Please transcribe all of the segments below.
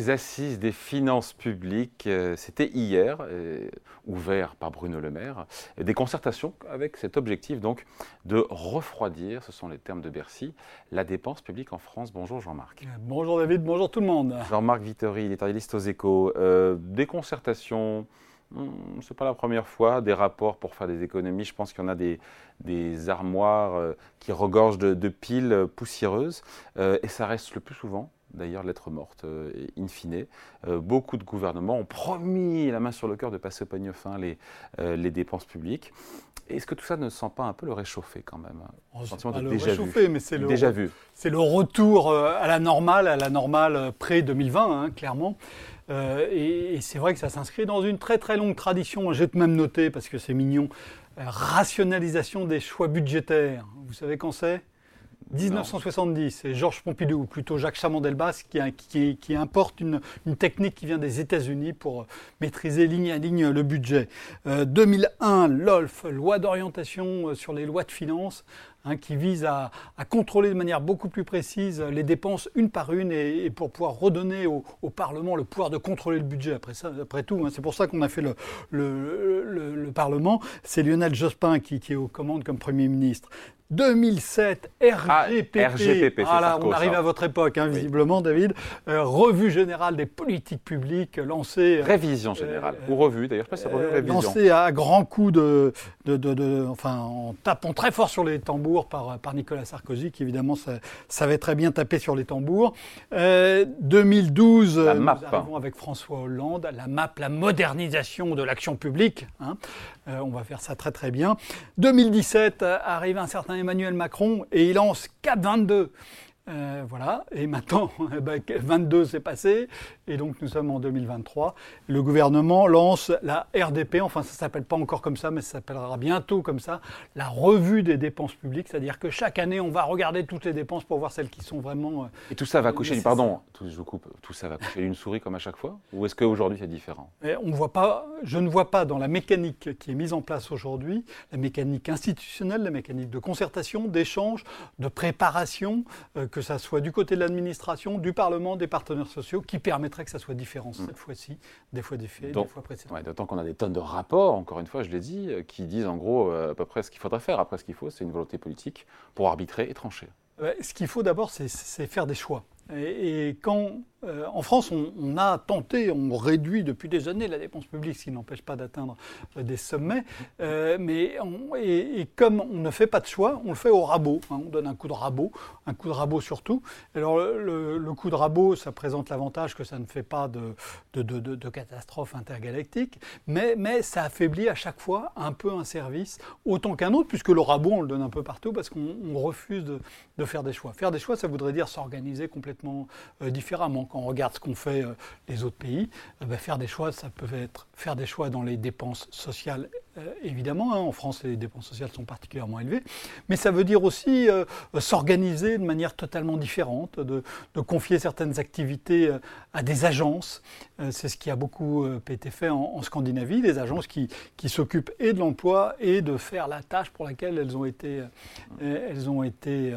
les assises des finances publiques, euh, c'était hier, euh, ouvert par Bruno Le Maire, des concertations avec cet objectif donc de refroidir, ce sont les termes de Bercy, la dépense publique en France. Bonjour Jean-Marc. Bonjour David, bonjour tout le monde. Jean-Marc Vittori, éditorialiste aux échos. des concertations Hmm, c'est pas la première fois, des rapports pour faire des économies. Je pense qu'il y en a des, des armoires euh, qui regorgent de, piles poussiéreuses. Euh, et ça reste le plus souvent, d'ailleurs, lettre morte, euh, in fine. beaucoup de gouvernements ont promis, la main sur le cœur, de passer au peigne fin les, les dépenses publiques. Est-ce que tout ça ne sent pas un peu le réchauffer quand même oh, sentiment de déjà vu. mais c'est le, déjà vu. C'est le retour à la normale, à la normale pré-2020, hein, clairement. Euh, et, c'est vrai que ça s'inscrit dans une très très longue tradition. J'ai même noté, parce que c'est mignon, euh, rationalisation des choix budgétaires. Vous savez quand c'est? 1970, c'est Georges Pompidou, ou plutôt Jacques Chamandelbas, qui, qui, importe une, technique qui vient des États-Unis pour maîtriser ligne à ligne le budget. 2001, euh, LOLF, loi d'orientation sur les lois de finances, Hein, qui vise à, contrôler de manière beaucoup plus précise les dépenses une par une et, pour pouvoir redonner au, Parlement le pouvoir de contrôler le budget. Après, ça, après tout, hein. c'est pour ça qu'on a fait le, le, Parlement. C'est Lionel Jospin qui, qui est aux commandes comme Premier ministre. 2007, RGPP. Ah, RGPP voilà, on arrive à votre époque, hein, visiblement, David. Euh, revue générale des politiques publiques lancée. Euh, révision générale, ou revue d'ailleurs, je sais pas si c'est revue révision. Lancée à grands coups de, de, de, Enfin, en tapant très fort sur les tambours par, par Nicolas Sarkozy, qui évidemment savait très bien taper sur les tambours. 2012, euh, la nous arrivons avec François Hollande, la MAP, la modernisation de l'action publique. Hein. on va faire ça très très bien. 2017, arrive un certain Emmanuel Macron et il lance Cap 22. Euh, voilà, et maintenant, 22 eh ben, s'est passé, et donc nous sommes en 2023. Le gouvernement lance la RDP, enfin ça ne s'appelle pas encore comme ça, mais ça s'appellera bientôt comme ça, la revue des dépenses publiques, c'est-à-dire que chaque année, on va regarder toutes les dépenses pour voir celles qui sont vraiment... Euh, et tout ça va coucher, pardon, tout, je coupe, tout ça va coucher une souris comme à chaque fois? Ou est-ce qu'aujourd'hui c'est différent? On voit pas, Je ne vois pas dans la mécanique qui est mise en place aujourd'hui, la mécanique institutionnelle, la mécanique de concertation, d'échange, de préparation, euh, que ça soit du côté de l'administration, du Parlement, des partenaires sociaux, qui permettrait que ça soit différent cette mm. fois-ci, des fois des faits, des fois précédents. D'autant qu'on a des tonnes de rapports, encore une fois, je l'ai dit, euh, qui disent en gros euh, à peu près ce qu'il faudrait faire. Après, ce qu'il faut, c'est une volonté politique pour arbitrer et trancher. Ce qu'il faut d'abord, c'est faire des choix. Et, quand, euh, en France, on, a tenté, on réduit depuis des années la dépense publique, ce qui n'empêche pas d'atteindre euh, des sommets, euh, mais et, comme on ne fait pas de choix, on le fait au rabot. Hein. on donne un coup de rabot, un coup de rabot surtout. Alors le, coup de rabot, ça présente l'avantage que ça ne fait pas de, de, catastrophe intergalactique, mais, mais ça affaiblit à chaque fois un peu un service, autant qu'un autre, puisque le rabot, on le donne un peu partout parce qu'on refuse de faire des choix. Faire des choix, ça voudrait dire s'organiser complètement euh, différemment. Quand on regarde ce qu'ont fait euh, les autres pays, euh, ben, faire des choix, ça peut être faire des choix dans les dépenses sociales, évidemment. Hein. En France, les dépenses sociales sont particulièrement élevées. Mais ça veut dire aussi s'organiser de manière totalement différente, de, confier certaines activités à des agences. C'est ce qui a beaucoup été fait en, Scandinavie, des agences qui, qui s'occupent et de l'emploi et de faire la tâche pour laquelle elles ont été, elles ont été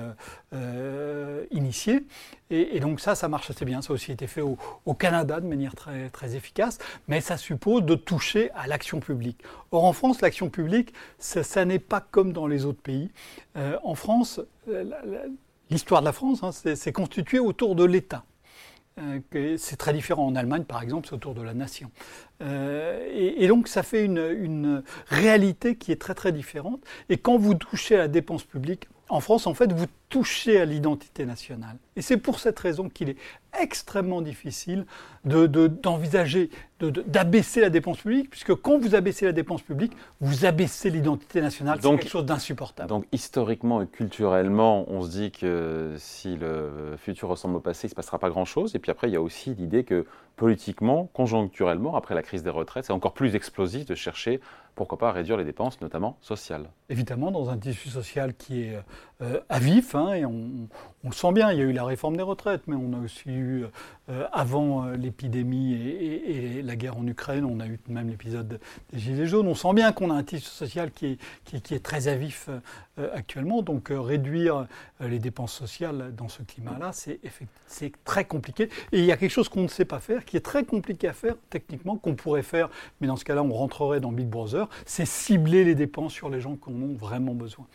initiées. Et, donc ça, ça marche assez bien. Ça a aussi été fait au, Canada de manière très, très efficace, mais ça suppose de toucher à l'action publique. Or, en France, l'action publique, ça, n'est pas comme dans les autres pays. Euh, en France, euh, l'histoire de la France, hein, c'est constitué autour de l'État. Euh, c'est très différent en Allemagne, par exemple, c'est autour de la nation. et, donc, ça fait une, une, réalité qui est très très différente. Et quand vous touchez à la dépense publique, en France, en fait, vous touchez à l'identité nationale. Et c'est pour cette raison qu'il est extrêmement difficile d'envisager, de, d'abaisser la dépense publique, puisque quand vous abaissez la dépense publique, vous abaissez l'identité nationale. C'est quelque chose d'insupportable. Donc historiquement et culturellement, on se dit que si le futur ressemble au passé, il ne se passera pas grand-chose. Et puis après, il y a aussi l'idée que politiquement, conjoncturellement, après la crise des retraites, c'est encore plus explosif de chercher, pourquoi pas, à réduire les dépenses, notamment sociales. Évidemment, dans un tissu social qui est euh, à vif, hein, et on, le sent bien, il y a eu la réforme des retraites, mais on a aussi eu avant l'épidémie et, la guerre en Ukraine. On a eu même l'épisode des Gilets jaunes. On sent bien qu'on a un tissu social qui est, très à vif actuellement. Donc réduire les dépenses sociales dans ce climat-là, c'est très compliqué. Et il y a quelque chose qu'on ne sait pas faire, qui est très compliqué à faire techniquement, qu'on pourrait faire, mais dans ce cas-là, on rentrerait dans Big Brother, c'est cibler les dépenses sur les gens qui en ont vraiment besoin.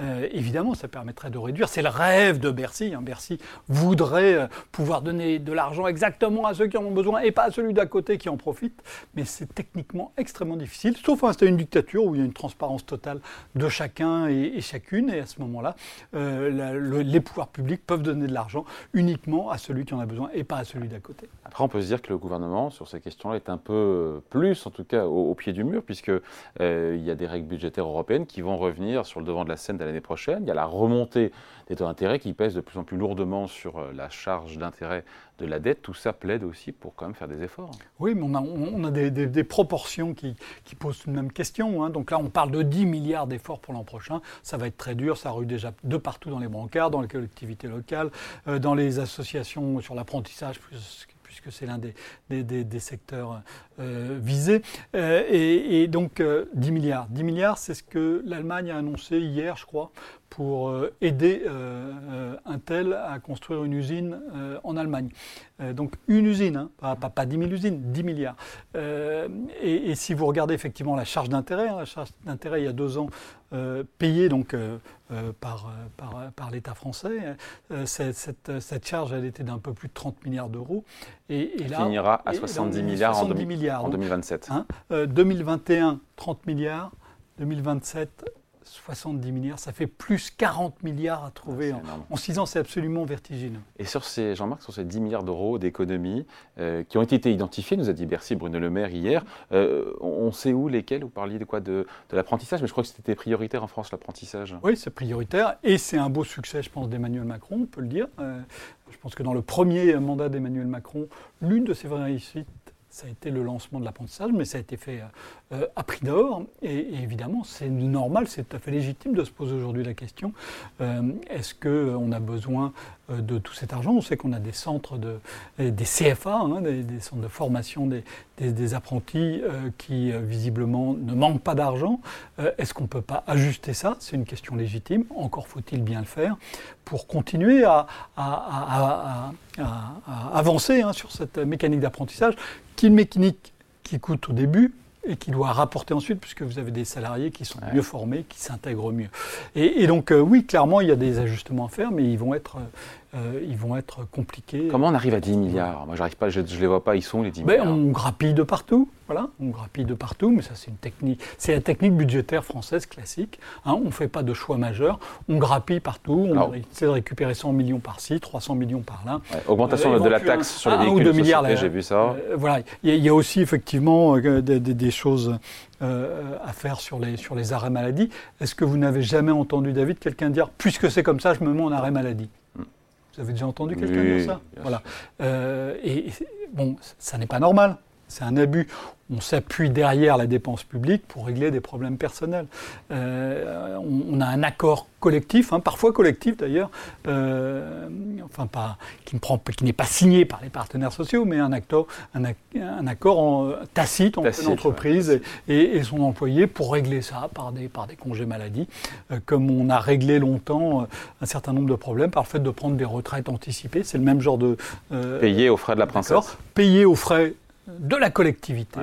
Euh, évidemment, ça permettrait de réduire. C'est le rêve de Bercy. Hein. Bercy voudrait euh, pouvoir donner de l'argent exactement à ceux qui en ont besoin et pas à celui d'à côté qui en profite. Mais c'est techniquement extrêmement difficile, sauf à installer une dictature où il y a une transparence totale de chacun et, chacune. Et à ce moment-là, euh, les pouvoirs publics peuvent donner de l'argent uniquement à celui qui en a besoin et pas à celui d'à côté. On peut se dire que le gouvernement, sur ces questions-là, est un peu plus, en tout cas, au, pied du mur, puisqu'il il y a des règles budgétaires européennes qui vont revenir sur le devant de la scène l'année prochaine. Il y a la remontée des taux d'intérêt qui pèsent de plus en plus lourdement sur euh, la charge d'intérêt de la dette. Tout ça plaide aussi pour quand même faire des efforts. Oui, mais on a, on a des, proportions qui, posent une même question. Hein. Donc là, on parle de 10 milliards d'efforts pour l'an prochain. Ça va être très dur. Ça rue déjà de partout dans les brancards, dans les collectivités locales, euh, dans les associations sur l'apprentissage, puisque c'est l'un des, secteurs euh, visés. et, donc 10 milliards. 10 milliards, c'est ce que l'Allemagne a annoncé hier, je crois, pour euh, aider euh, euh, Intel à construire une usine en Allemagne. donc une usine, hein, pas, pas, 10 000 usines, 10 milliards. Et, si vous regardez effectivement la charge d'intérêt, hein, la charge d'intérêt il y a deux ans payée donc, par, par, par l'État français, cette, cette, charge elle était d'un peu plus de 30 milliards d'euros. Et, là, finira à 70 milliards, en, milliards, en 2027. 2021, 30 milliards. 2027, 70 milliards, ça fait plus 40 milliards à trouver en, 6 ans, c'est absolument vertigineux. Et sur ces, Jean-Marc, sur ces 10 milliards d'euros d'économies euh, qui ont été identifiés, nous a dit Bercy, Bruno Le Maire hier, euh, on sait où, lesquels? Vous parliez de quoi? De, l'apprentissage, mais je crois que c'était prioritaire en France, l'apprentissage. Oui, c'est prioritaire, et c'est un beau succès, je pense, d'Emmanuel Macron, on peut le dire. Euh, je pense que dans le premier mandat d'Emmanuel Macron, l'une de ses vraies réussites, ça a été le lancement de l'apprentissage, mais ça a été fait euh, à prix d'or. Et, évidemment, c'est normal, c'est tout à fait légitime de se poser aujourd'hui la question euh, est-ce qu'on a besoin euh, de tout cet argent? On sait qu'on a des centres, de, des CFA, hein, des, centres de formation des, apprentis qui visiblement ne manquent pas d'argent. est-ce qu'on ne peut pas ajuster ça? C'est une question légitime. Encore faut-il bien le faire pour continuer à, à, avancer hein, sur cette mécanique d'apprentissage une mécanique qui coûte au début, et qui doit rapporter ensuite, puisque vous avez des salariés qui sont mieux formés, qui s'intègrent mieux. Et, donc, euh, oui, clairement, il y a des ajustements à faire, mais ils vont être, euh, ils vont être compliqués. Comment on arrive à 10 milliards? Moi, j'arrive pas, je ne les vois pas, ils sont les 10 ben, milliards? On grappille de partout. Voilà, on grappille de partout, mais ça c'est une technique, c'est la technique budgétaire française classique. Hein, on ne fait pas de choix majeurs, on grappille partout, on essaie de récupérer 100 millions par-ci, 300 millions par là. augmentation euh, de la taxe sur les véhicules de milliards, j'ai vu ça. Euh, voilà, il y, a aussi effectivement euh, des, choses à faire sur les, sur les arrêts maladie. Est-ce que vous n'avez jamais entendu, David, quelqu'un dire, puisque c'est comme ça, je me mets en arrêt maladie? Vous avez déjà entendu quelqu'un dire ça Voilà. et bon, ça n'est pas normal c'est un abus. On s'appuie derrière la dépense publique pour régler des problèmes personnels. Euh, on, a un accord collectif, hein, parfois collectif d'ailleurs, euh, enfin pas, qui n'est pas signé par les partenaires sociaux, mais un, accord, un, accord en, tacite entre l'entreprise et, son employé pour régler ça par des, par des congés maladie, euh, comme on a réglé longtemps un certain nombre de problèmes par le fait de prendre des retraites anticipées. C'est le même genre de... payer aux frais de la princesse. Payer aux frais de la collectivité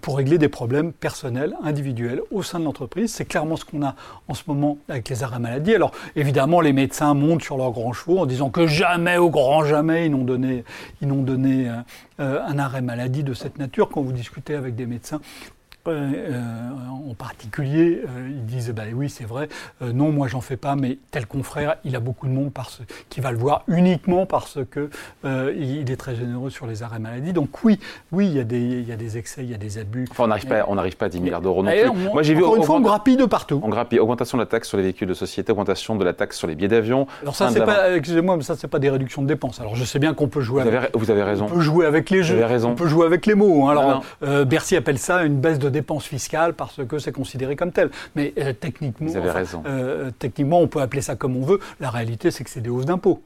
pour régler des problèmes personnels, individuels au sein de l'entreprise. C'est clairement ce qu'on a en ce moment avec les arrêts maladie. Alors évidemment, les médecins montent sur leurs grands chevaux en disant que jamais, au grand jamais, ils n'ont donné, ils n'ont donné euh, euh, un arrêt maladie de cette nature. Quand vous discutez avec des médecins, euh, euh, en particulier, euh, ils disent bah oui, c'est vrai, non, moi j'en fais pas, mais tel confrère, il a beaucoup de monde parce, qui va le voir uniquement parce que il est très généreux sur les arrêts maladie. Donc oui, oui, il y a des, il y a des excès, il y a des abus. Enfin, on n'arrive pas, on n'arrive pas à 10 milliards d'euros non plus. moi j'ai vu une fois, on grappille de partout. On grappille augmentation de la taxe sur les véhicules de société, augmentation de la taxe sur les billets d'avion. Alors ça, c'est pas, excusez-moi, mais ça c'est pas des réductions de dépenses. Alors je sais bien qu'on peut jouer. Vous, avec, avez, vous avez raison. On peut jouer avec les jeux. Vous avez raison. On peut jouer avec les mots. Hein. Alors Bercy appelle ça une baisse de dépenses fiscales parce que c'est considéré comme tel. Mais euh, techniquement, euh, techniquement, on peut appeler ça comme on veut. La réalité, c'est que c'est des hausses d'impôts.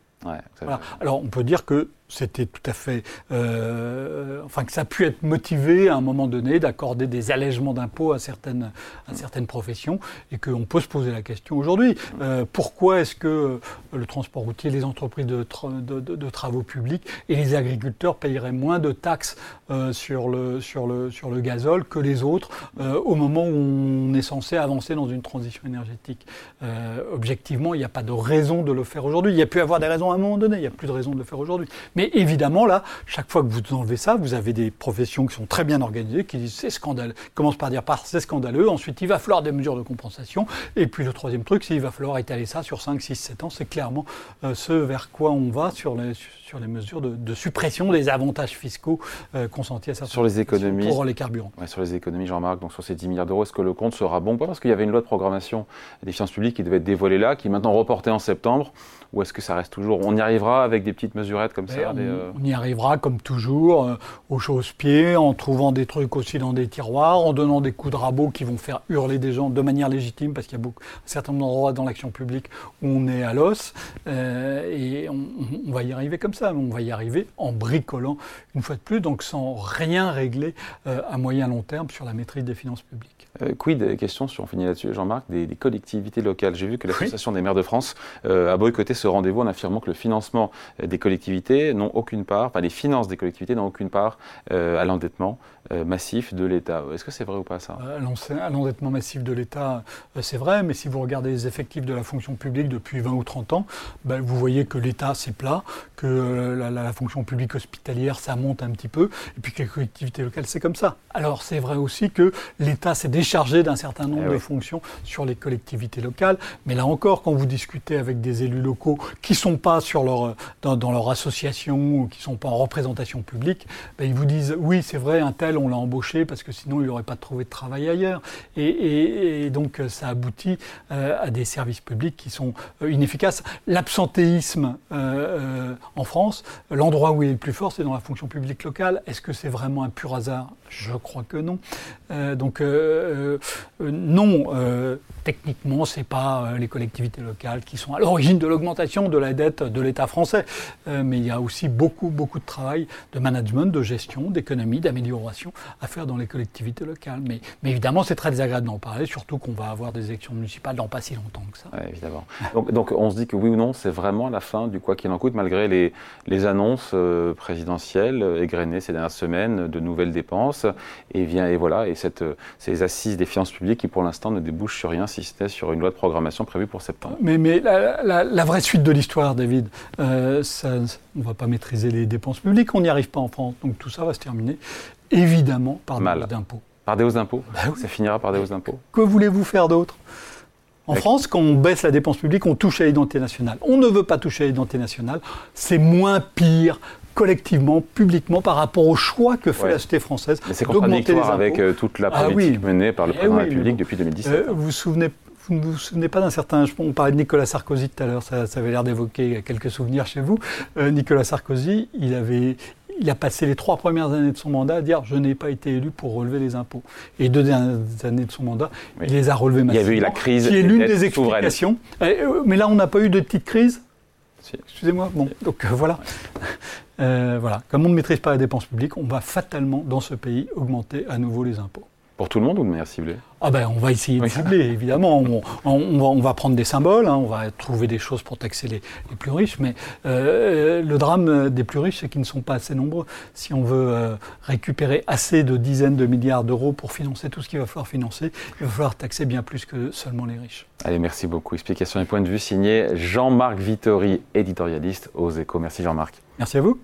Alors, on peut dire que c'était tout à fait, euh, enfin que ça a pu être motivé à un moment donné d'accorder des allègements d'impôts à certaines, à certaines professions et qu'on peut se poser la question aujourd'hui. Euh, pourquoi est-ce que le transport routier, les entreprises de, travaux publics et les agriculteurs payeraient moins de taxes euh, sur, le, sur, le, sur le gazole que les autres au moment où on est censé avancer dans une transition énergétique? Objectivement, il n'y a pas de raison de le faire aujourd'hui. Il y a pu avoir des raisons à un moment donné, il n'y a plus de raison de le faire aujourd'hui. Mais évidemment, là, chaque fois que vous enlevez ça, vous avez des professions qui sont très bien organisées, qui disent c'est scandaleux, commencent par dire par c'est scandaleux, ensuite il va falloir des mesures de compensation, et puis le troisième truc, c'est qu'il va falloir étaler ça sur 5, 6, 7 ans. C'est clairement euh, ce vers quoi on va sur les, sur les mesures de, suppression des avantages fiscaux euh, consentis à certaines sur les économies pour les carburants. sur les économies, Jean-Marc, donc sur ces 10 milliards d'euros, est-ce que le compte sera bon Parce qu'il y avait une loi de programmation des finances publiques qui devait être dévoilée là, qui est maintenant reportée en septembre. Ou est-ce que ça reste toujours On y arrivera avec des petites mesurettes comme ça euh, on, y arrivera comme toujours, euh, au chausse-pied, en trouvant des trucs aussi dans des tiroirs, en donnant des coups de rabot qui vont faire hurler des gens de manière légitime, parce qu'il y a beaucoup, un certain nombre d'endroits dans l'action publique où on est à l'os. Euh, et on, va y arriver comme ça, on va y arriver en bricolant une fois de plus, donc sans rien régler à moyen long terme sur la maîtrise des finances publiques. Euh, quid, question, si on finit là-dessus, Jean-Marc, des, collectivités locales. J'ai vu que l'Association des maires de France euh, a boycotté ce rendez-vous en affirmant que le financement euh, des collectivités n'ont aucune part, enfin les finances des collectivités n'ont aucune part à l'endettement massif de l'État. Est-ce que c'est vrai ou pas ça? À l'endettement massif de l'État, c'est vrai, mais si vous regardez les effectifs de la fonction publique depuis 20 ou 30 ans, ben, vous voyez que l'État c'est plat, que la, la, fonction publique hospitalière ça monte un petit peu, et puis que les collectivités locales c'est comme ça. Alors c'est vrai aussi que l'État s'est chargé d'un certain nombre eh de fonctions sur les collectivités locales. Mais là encore, quand vous discutez avec des élus locaux qui ne sont pas sur leur, dans, leur association ou qui ne sont pas en représentation publique, ben, ils vous disent oui, c'est vrai, un tel, on l'a embauché parce que sinon il n'aurait pas trouvé de travail ailleurs. Et, donc ça aboutit euh, à des services publics qui sont euh, inefficaces. L'absentéisme euh, en France, l'endroit où il est le plus fort, c'est dans la fonction publique locale. Est-ce que c'est vraiment un pur hasard? Je crois que non. donc euh, euh, non, euh, techniquement, ce n'est pas les collectivités locales qui sont à l'origine de l'augmentation de la dette de l'État français. mais il y a aussi beaucoup, beaucoup de travail de management, de gestion, d'économie, d'amélioration à faire dans les collectivités locales. Mais, évidemment, c'est très désagréable d'en parler, surtout qu'on va avoir des élections municipales dans pas si longtemps que ça. évidemment. Donc, on se dit que oui ou non, c'est vraiment la fin du quoi qu'il en coûte, malgré les, annonces présidentielles égrenées ces dernières semaines de nouvelles dépenses. Et, vient, et voilà, et ces assises des finances publiques qui pour l'instant ne débouche sur rien si c'était sur une loi de programmation prévue pour septembre. Mais, mais la, vraie suite de l'histoire, David, euh, on ne va pas maîtriser les dépenses publiques, on n'y arrive pas en France, donc tout ça va se terminer évidemment par des hausses d'impôts. Par des hausses d'impôts bah Ça finira par des hausses d'impôts. Que voulez-vous faire d'autre? En France, quand on baisse la dépense publique, on touche à l'identité nationale. On ne veut pas toucher à l'identité nationale. C'est moins pire collectivement, publiquement, par rapport au choix que fait la société française. Mais c'est contradictoire avec euh, toute la ah politique menée par le eh président de la République depuis 2017. Euh, vous vous souvenez vous ne vous souvenez pas d'un certain. On parlait de Nicolas Sarkozy tout à l'heure, ça, avait l'air d'évoquer quelques souvenirs chez vous. Euh, Nicolas Sarkozy, il, avait, il a passé les trois premières années de son mandat à dire Je n'ai pas été élu pour relever les impôts. Et les deux dernières années de son mandat, il les a relevés massivement. Il y a eu la crise. Qui est l'une des explications. Mais là, on n'a pas eu de petite crise Excusez-moi. Bon, donc voilà. Euh, voilà. Comme on ne maîtrise pas la dépense publique, on va fatalement, dans ce pays, augmenter à nouveau les impôts. Pour tout le monde ou de manière ciblée ah ben, On va essayer de cibler, évidemment. On, va, prendre des symboles, hein. on va trouver des choses pour taxer les, plus riches, mais euh, le drame des plus riches, c'est qu'ils ne sont pas assez nombreux. Si on veut euh, récupérer assez de dizaines de milliards d'euros pour financer tout ce qu'il va falloir financer, il va falloir taxer bien plus que seulement les riches. Allez, merci beaucoup. Explication et point de vue signé Jean-Marc Vittori, éditorialiste aux échos. Merci Jean-Marc. Merci à vous.